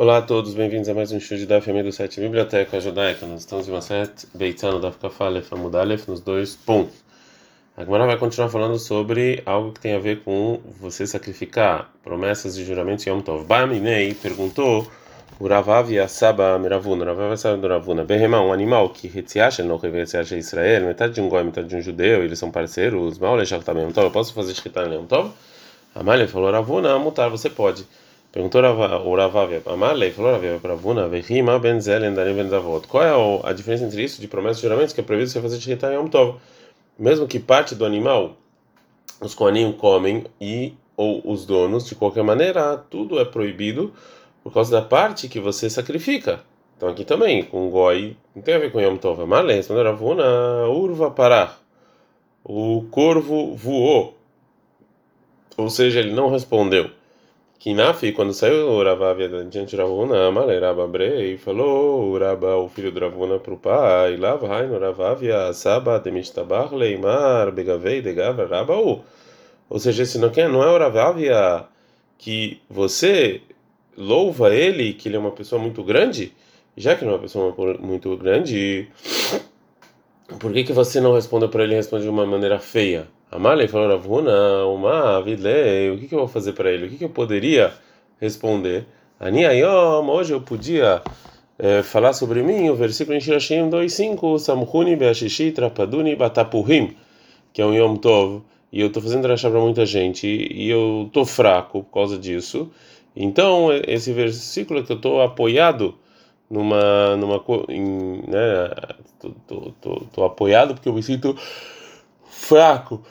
Olá a todos, bem-vindos a mais um show de Daf do site Biblioteca Judaica. Nós estamos em uma sete Beitano Daf Kafalef Amudalef nos dois pontos. A Gemara vai continuar falando sobre algo que tem a ver com você sacrificar promessas e juramentos Yom Tov. Baminei perguntou o Ravav e a Saba Miravuna, Ravav e a Saba Miravuna, Behemá, um animal que retziacha, não retziacha Israel, metade de um goi, metade de um judeu, eles são parceiros, mal lechar também Yom Tov, eu posso fazer escrita em Yom Tov? Amália falou, Ravuna, mutar, você pode. Perguntou o Ravav, Amalei, falou Ravav para Vuna, Vehima Benzel Endarim Benzavot. Qual é a diferença entre isso de promessas e juramentos que é proibido você fazer Shkita Yom Tov? Mesmo que parte do animal os Koanim comem e ou os donos, de qualquer maneira, tudo é proibido por causa da parte que você sacrifica. Então aqui também, com Goi, não tem a ver com Yom Tov. Amalei, respondeu Ravuna, Urva Parah. O corvo voou. Ou seja, ele não respondeu. Kinafi, quando saiu o Ravav diante de Ravuna, Amalei Rababre, e falou o Raba, o filho de Ravuna, para o pai, Lava Raino Ravavia, Saba, Demishtabach, Leimar, Begavei, Degava, Rabaú. Ou seja, esse não, não é o Ravavia que você louva ele, que ele é uma pessoa muito grande, já que não é uma pessoa muito grande, por que, que você não respondeu para ele e responde de uma maneira feia? Amalei falou Ravuna, uma vidlei, o que, que eu vou fazer para ele? O que, que eu poderia responder? Ani ayom, hoje eu podia é, falar sobre mim o versículo em Shirashim 2.5, Samhuni beashishi trapaduni batapurim, que é um Yom Tov, e eu estou fazendo rachar para muita gente, e eu estou fraco por causa disso. Então, esse versículo que eu estou apoiado numa, numa, em, né, tô, tô, tô, tô apoiado porque eu me sinto fraco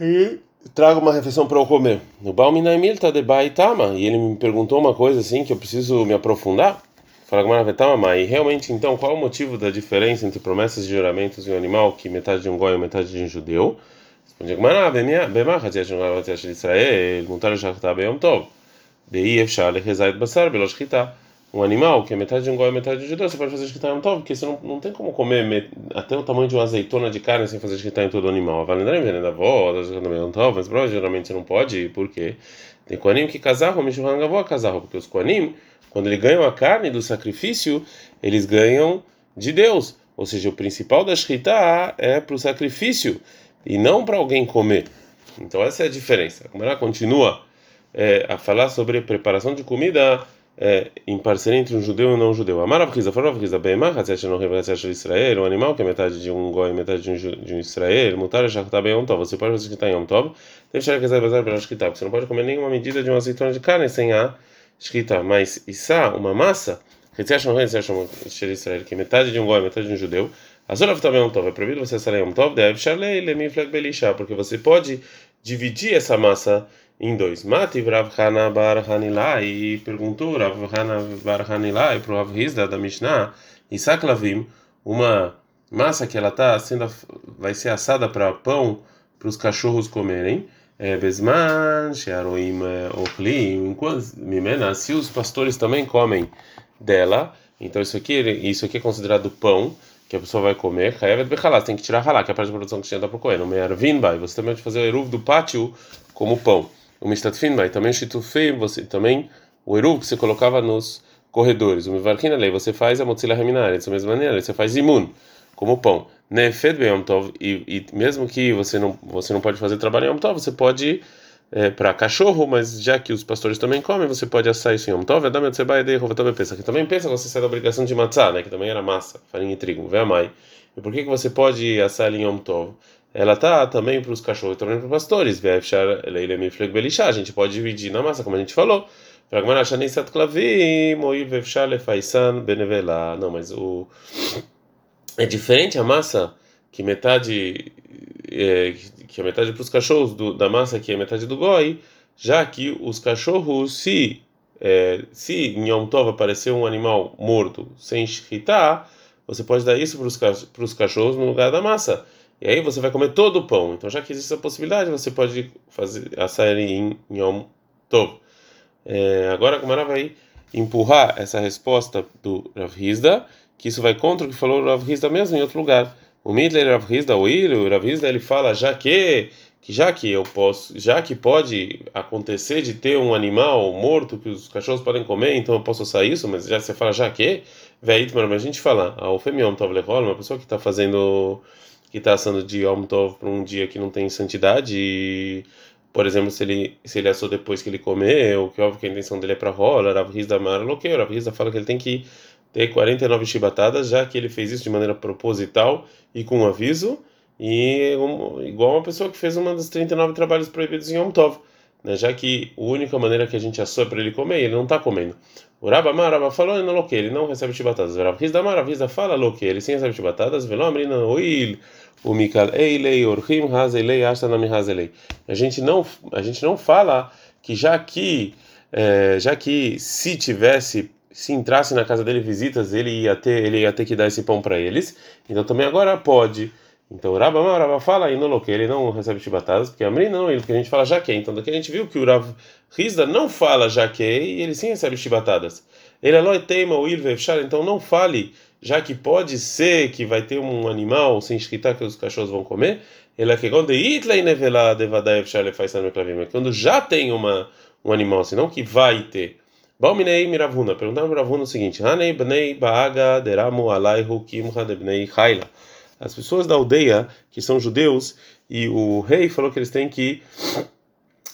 e trago uma refeição para eu comer. O Balminaimil tá de Baitama e ele me perguntou uma coisa assim que eu preciso me aprofundar. Fala e realmente então qual é o motivo da diferença entre promessas e juramentos de um animal que metade de um goi e metade de um judeu? Responde de Israel, Mutar Shachta Beyom Tov. Dei Efshar Lechezait Basar Beloshchita um animal que é metade de um goi e metade de um judeu, você pode fazer escrita em tov, porque você não, não tem como comer met, até o tamanho de uma azeitona de carne sem fazer escrita em todo o animal. Valendrem vendo da avó, mas geralmente você não pode, por quê? Tem coanim que casar, o Mishurang avó casar, porque os coanim, quando eles ganham a carne do sacrifício, eles ganham de Deus. Ou seja, o principal da escrita é para o sacrifício e não para alguém comer. Então essa é a diferença. Como ela continua é, a falar sobre preparação de comida é, em parceria entre um judeu e um não judeu. Amar Avriza, fora Avriza, Beimah, Hatzet não Hatzet Israel, um animal que é metade de um goi e metade de um, de um Israel, mutar já está bem Yom Tov. Você pode fazer em Yom Tov, chegar que bazar pela porque você não pode comer nenhuma medida de uma azeitona de carne sem a escrita. Mas Issa, uma massa, Hatzet não Hatzet Israel, que é metade de um goi e metade de um judeu, Azolav também Yom Tov, é proibido você sair Yom Tov, deve Shalei, Lemiflag Belisha, porque você pode dividir essa massa em dois. Mativ Rav Hana Bar Hanilai perguntou Rav Hana Bar Hanilai para o Rav Hizda da Mishnah, Isak Lavim, uma massa que ela tá sendo vai ser assada para pão para os cachorros comerem. É, Besman, Shearoim Ochlim, enquanto Mimena, se os pastores também comem dela, então isso aqui, isso aqui é considerado pão que a pessoa vai comer, tem que tirar ralá, que é a parte da produção que tinha da para comer. No Mearvin, você também pode fazer o eruv do pátio como pão o mistatfin vai também shitufei você também o eru que você colocava nos corredores o mivarkin lei você faz a motzila reminare da mesma maneira você faz imun como pão nefed tov e, e mesmo que você não você não pode fazer trabalho em yom tov você pode é, para cachorro, mas já que os pastores também comem, você pode assar isso em Yom Tov, Adam Yotzebai Dei também pensa que também pensa você sai da obrigação de matzah, né, que também era massa, farinha e trigo, vê a mãe. E por que que você pode assar em Yom Tov? Ela tá também para os cachorros, também para os pastores. A gente pode dividir na massa, como a gente falou. Não, mas o é diferente a massa que metade é, que é metade para os cachorros do, da massa que é metade do goi, já que os cachorros se é, se em Yom Tov aparecer um animal morto sem shkita, você pode dar isso para os cachorros no lugar da massa. E aí você vai comer todo o pão. Então, já que existe essa possibilidade, você pode fazer assar em Yom Tov. É, agora a Gamara vai empurrar essa resposta do Rav Hizda, que isso vai contra o que falou o Rav Hizda mesmo em outro lugar. O Midler Rav Hizda, o Ilho, o Rav Hizda, ele fala, já que que já que eu posso, já que pode acontecer de ter um animal morto que os cachorros podem comer, então eu posso usar isso, mas já você fala já que, velho, mas a gente fala, a Ofemiom Tov Lechol, uma pessoa que está fazendo, que está assando de Yom Tov para um dia que não tem santidade, e, por exemplo, se ele se ele assou depois que ele comeu, que óbvio que a intenção dele é para rola, Rav Rizda Mara Loqueu, Rav Rizda fala que ele tem que ter 49 chibatadas, já que ele fez isso de maneira proposital e com aviso, e um, igual uma pessoa que fez uma dos 39 trabalhos proibidos em Yom Tov, né? já que a única maneira que a gente assou é para ele comer, ele não está comendo. O Rabba falou, ele não ele não recebe chibatadas. O Rabhizda Rabhizda fala loque, ele sim recebe chibatadas, o Mikal eilei, orchim hazelei, ashtanami hazelei. A gente não, a gente não fala que já que, é, já que se tivesse se entrasse na casa dele visitas, ele ia ter, ele ia ter que dar esse pão para eles. Então também agora pode. Então Rabba, Rabba fala e que ele não recebe chibatadas, porque Amri não, ele porque a gente fala jaque. Então daqui a gente viu que o Rav Rizda não fala jaque e ele sim recebe chibatadas. Ele é teima o então não fale, já que pode ser que vai ter um animal sem escritar que os cachorros vão comer. Ele é que quando itlei nevela devadaev shale faz quando já tem uma um animal, assim, não que vai ter. Balminei Miravuna. Perguntaram Miravuna o seguinte: Hanei bnei baaga deramu alaihu kimcha de bnei haila. As pessoas da aldeia que são judeus e o rei falou que eles têm que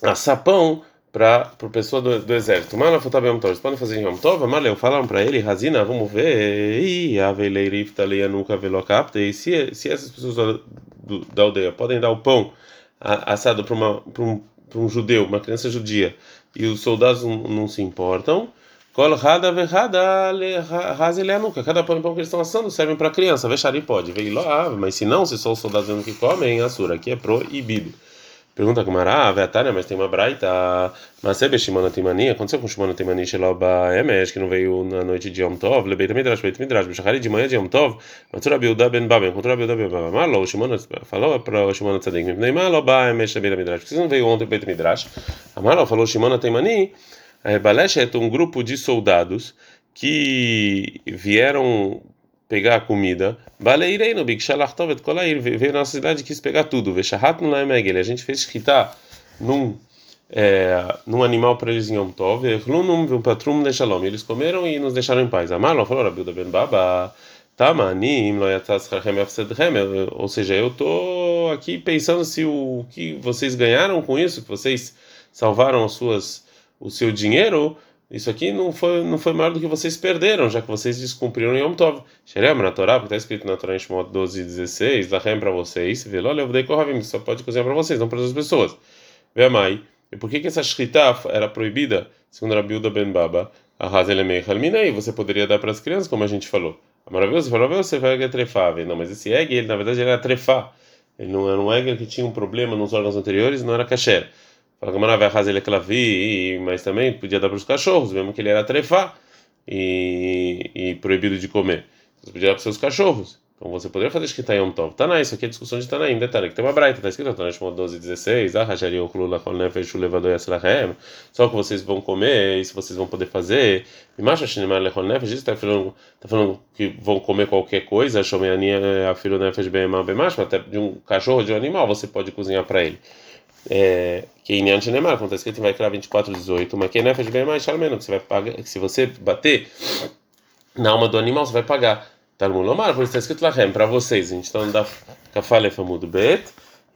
assar pão para a pessoa do, do exército. Mala fotabem Tov. Eles podem fazer em Yom Tov? Maleu, falaram para ele, Razina, vamos ver. E a veleirifta leia nunca velocapta. E se, se essas pessoas da, do, da aldeia podem dar o pão assado para um, um judeu, uma criança judia, e os soldados não, não se importam. Kol rada verrada nunca. Cada pão que eles estão assando servem para criança. Vexari pode. Veio lá, mas se não, se só os soldados mesmo que comem, assura. Aqui é proibido. Pergunta com Mará, Veatânia, mas tem uma braita. Mas é Shimona Timani. Aconteceu com Shimona Timani, Sheloba Emesh, que não veio na noite de Yom Tov. Lebeit Midrash, Beit Midrash. Bechachari de manhã de Yom Tov. Matsura Biuda Ben Baba. Encontrou Biuda Ben Baba. Malo, Shimona falou para o Shimona Tzadik. Mipnei Malo, Ba Emesh, Beit Midrash. Porque você não veio ontem Beit Midrash. Amalo falou Shimona Timani. Baleshet é um grupo de soldados que vieram pegar a comida. Baleirei no Big Shalachtovet Kolair veio na cidade e quis pegar tudo. Veshahat no Laemegel. A gente fez escritar num é, num animal para eles em Yom Tov. Erlunum patrum de Shalom. Eles comeram e nos deixaram em paz. Amalo falou Rabilda Ben Baba. Tamanim, ou seja, eu tô aqui pensando se o que vocês ganharam com isso, que vocês salvaram as suas o seu dinheiro, isso aqui não foi, não foi maior do que vocês perderam, já que vocês descumpriram Yom Tov. Xerem na Torá, porque está escrito na Torá em Shemot 12 e 16, Lachem para vocês, vê olha, eu dei Kohavim, só pode cozinhar para vocês, não para outras pessoas. Mãe. E por que, que essa shritá era proibida, segundo a Bilda Ben Baba? Halminei, você poderia dar para as crianças, como a gente falou. A maravilhosa falou, você vai trefar, não, mas esse egg, ele na verdade era trefar. Ele não era um egg que tinha um problema nos órgãos anteriores, não era kasher. Fala que vai fazer ele clavi, mas também podia dar para os cachorros, mesmo que ele era trefar e, e proibido de comer. Você podia dar para os seus cachorros. Então você poderia fazer escrita Yom Tov. Taná, isso aqui é discussão de Tanaim. Detalhe, que tem uma braita, está escrito Taná Shmot 12 16. Ah, Rajari Oklula Kol Nefesh Levador Yaslahem. Só que vocês vão comer, isso vocês vão poder fazer. E Masha Shinimar Lechol Nefesh, isso está falando, tá falando que vão comer qualquer coisa. Shomeani Afilo Nefesh Bemar Bemash, até de um cachorro, de um animal, você pode cozinhar para ele é, que em Yan Shenemar, quando está escrito em Vaikra 24, 18, mas que Nefesh bem mais menos, que você vai pagar, que se você bater na alma do animal, você vai pagar. Talmud Lomar, por isso está escrito Lachem, para vocês. A gente está Kafale Famudo Bet,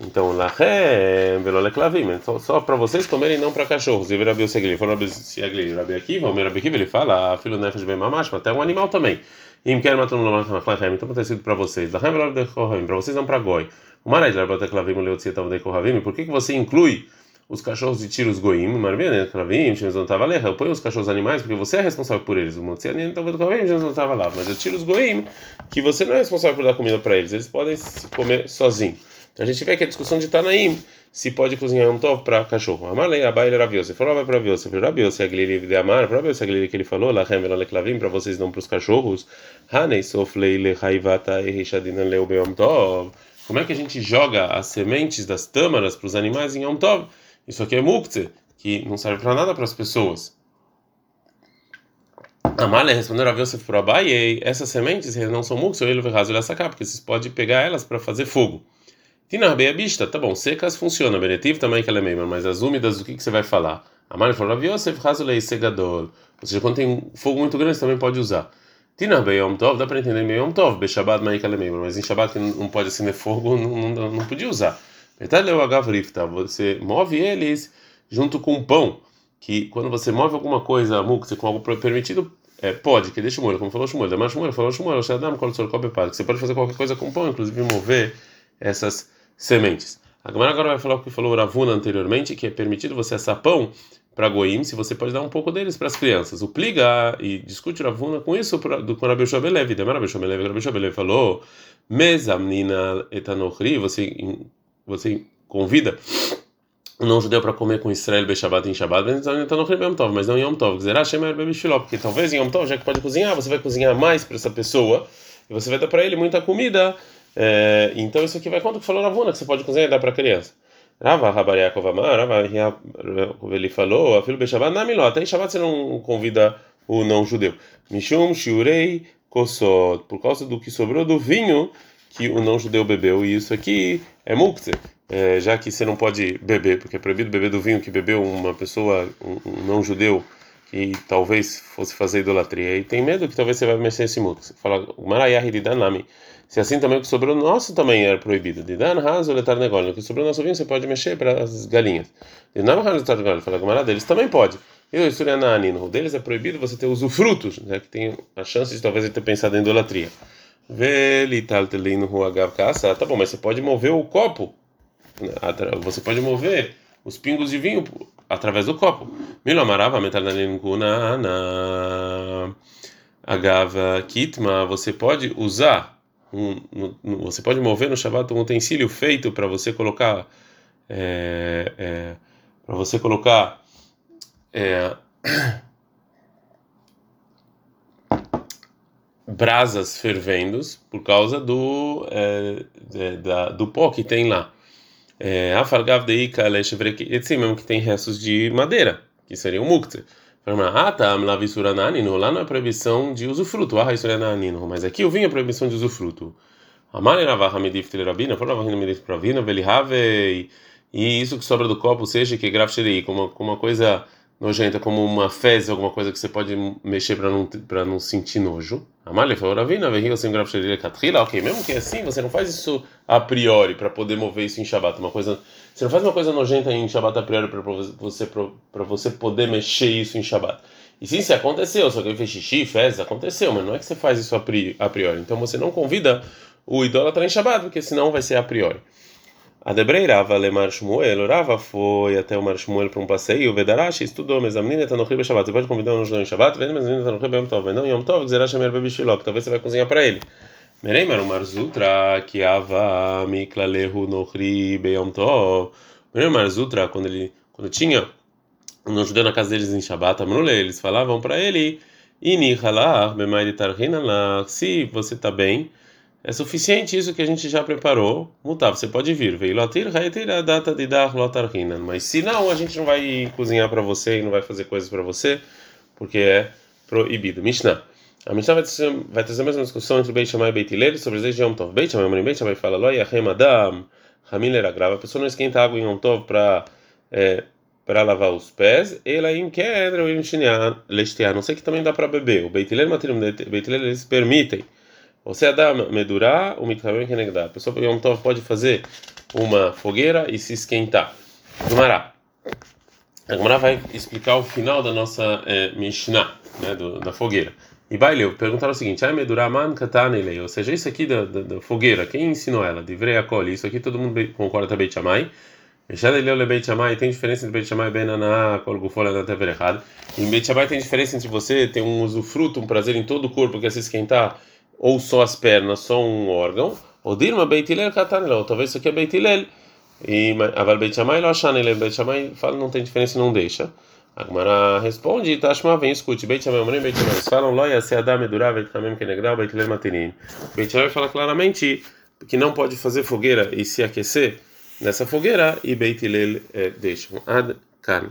então Lachem, Velole Klavim, então, só para vocês comerem, não para cachorros. E Rabi Segli, falou Rabi Segli, Rabi Akiva, o Rabi Akiva, ele fala, filho Nefesh bem mamash, até um animal também. E matar no Lomar, então está escrito para vocês. Lachem, Velole para vocês, não para Goi. Marais Larbateclavim Leotzietav de Kohavim, por que, que você inclui os cachorros de tiros goim, Marvene, Klavim, Shemezon Tavalecha, eu ponho os cachorros animais porque você é responsável por eles. O Motzianin talvez Kohavim, Shemezon lá. Mas eu tiro os goim, que você não é responsável por dar comida para eles, eles podem comer sozinhos. Então a gente vê que a discussão de Tanaim se pode cozinhar um tov para cachorro. Amalei, abai Rabiose. Falou, vai para Rabiose. Rabiose, a gliri de amar. Rabiose, a gliri que ele falou, lachem velole klavim, para vocês não para os cachorros. Hanei soflei le haivata e richadinan leu beom tov. Como é que a gente joga as sementes das tâmaras para os animais em Yom Tov? Isso aqui é mukte, que não serve para nada para as pessoas. Amália respondeu a Yosef por Abai, essas sementes não são mukte, ele vai raso sacar, porque vocês podem pegar elas para fazer fogo. Tinar beabista, tá bom, secas funciona, benetiv também que ela é mesma, mas as úmidas, o que, que você vai falar? A Mari falou, Rav Yosef, razulei segador. Ou seja, quando tem fogo muito grande, você também pode usar. Tinar beyom tov, dá para entender beyom tov, beshabat maik ela é mesma, mas em shabat que não pode acender fogo, não, não, não podia usar. Metade leu agavrifta, você move eles junto com o pão, que quando você move alguma coisa, mukse, com algo permitido, é, pode, que deixa o molho, como falou Shmuel, mas Shmuel falou Shmuel, Shadam, Kol Sor Kobe que você pode fazer qualquer coisa com pão, inclusive mover essas sementes. A Gamara agora vai falar o que falou Ravuna anteriormente, que é permitido você assar pão para goim, se você pode dar um pouco deles para as crianças. O pliga e discute Ravuna com isso pra, do com Rabi Shabelev. Demara Rabi Shabelev, Rabi Shabelev falou: "Mesamnina etanochri", você você convida um não judeu para comer com Israel Beshabat em Shabbat, mas não em Yom Tov. Porque talvez em Yom Tov, já que pode cozinhar, você vai cozinhar mais para essa pessoa e você vai dar para ele muita comida é, então isso aqui vai contra o que falou Ravuna, que você pode cozinhar e dar para a criança. Rava Rabariakov Amar, Rava ele falou, a filho Beshabat, Namiló, até em Shabbat você não convida o não judeu. Mishum Shurei Kosot, por causa do que sobrou do vinho que o não judeu bebeu, e isso aqui é mukte, é, já que você não pode beber, porque é proibido beber do vinho que bebeu uma pessoa, um, um não judeu, que talvez fosse fazer idolatria, e tem medo que talvez você vai mexer esse mukte. Fala, Marayahi Danami. Se assim também o que sobrou nosso também era proibido. De dan raso letar negócio. O que sobrou nosso vinho você pode mexer para as galinhas. De não raso letar negócio. Fala camarada deles também pode. E o Suriananino, o deles é proibido você ter usufrutos, né? Que tem a chance de talvez ele ter pensado em idolatria. Velital telino ruagav caça. Tá bom, mas você pode mover o copo. Você pode mover os pingos de vinho através do copo. Milo amarava metalnanino kunana. Agava kitma. Você pode usar um, um, você pode mover no Shabbat um utensílio feito para você colocar é, é, para você colocar é, brasas fervendos por causa do é, da, do pó que tem lá. É, Afalgav deika mesmo que tem restos de madeira, que seria o mukte. Ah, tá, lá não é proibição de usufruto, ah, é mas aqui o vinho é proibição de usufruto. Amale Ravaha Medif Telerabina, por Ravaha Medif Pravina, Velihave, e isso que sobra do copo, seja que como, como uma coisa nojenta, como uma fezes, alguma coisa que você pode mexer para não para não sentir nojo. Amale falou Ravina, Velihave sem graf Katrila, ok, mesmo que é assim, você não faz isso a priori para poder mover isso em Shabbat, uma coisa você não faz uma coisa nojenta em Shabbat a priori para você para você poder mexer isso em Shabbat. E sim, se aconteceu, só que ele fez xixi, fezes, aconteceu, mas não é que você faz isso a priori. Então você não convida o idólatra em Shabbat, porque senão vai ser a priori. A Debrei Rava Lemar Shmuel, Rava foi até o Mar Shmuel para um passeio, o Vedarashi estudou, mas a menina está no Rio Shabbat. Você pode convidar um judeu em Shabbat, vendo, mas a menina está no Rio Yom Tov, não Yom Tov, Zerash Amer Bebishilok, talvez você vai cozinhar para ele. Merei Marumar Zutra, que ava Miklalehu no Rio Yom Tov. Merei Zutra, quando ele quando tinha um judeu na casa deles em Shabbat, Amrule, eles falavam para ele, Ini halah, bemai se você está bem, é suficiente isso que a gente já preparou. Mutar, você pode vir. Veio a data de dar. Mas se não, a gente não vai cozinhar para você e não vai fazer coisas para você, porque é proibido. Mishnah. A Mishnah vai trazer, vai trazer a mesma discussão entre Beit Shammai e Beit Hillel sobre os dias de Yom Tov. Beit Shammai, Beit Shammai fala, Lo yachem adam, hamil grava. A pessoa não esquenta água em Yom Tov para é, para lavar os pés. Ela em quedra ou em lestear. Não sei que também dá para beber. O Beit Hillel, Beit Hillel, eles permitem. Você dá medurá, o mitkamem kenegdá. A pessoa Yom Tov pode fazer uma fogueira e se esquentar. Gumará. A Gumará vai explicar o final da nossa é, Mishnah, né, do, da fogueira. E Baileu perguntaram o seguinte: Ai medurá man katanelei. Ou seja, isso aqui da, da, da, fogueira, quem ensinou ela? De Vreakoli. Isso aqui todo mundo concorda também, Chamai. Shammai tem diferença entre Beit e Benaná, Kol Gufol, errado. Em Beit tem diferença entre você ter um usufruto, um prazer em todo o corpo, que é se esquentar ou só as pernas, só um órgão, ou Dirma Beit Hillel Katanel, talvez isso aqui é Beit Hillel, e Aval Beit Shammai Beit Shammai fala não tem diferença não deixa. A Gemara responde, Tashma vem, escute, Beit Shammai, Omrim Beit Shammai, falam Loia se Adam Edurá, Beit Hamem Kenegdal, Beit Hillel Matinim. Beit fala claramente que não pode fazer fogueira e se aquecer nessa fogueira, e Beit Hillel eh, deixam. Ad Kan.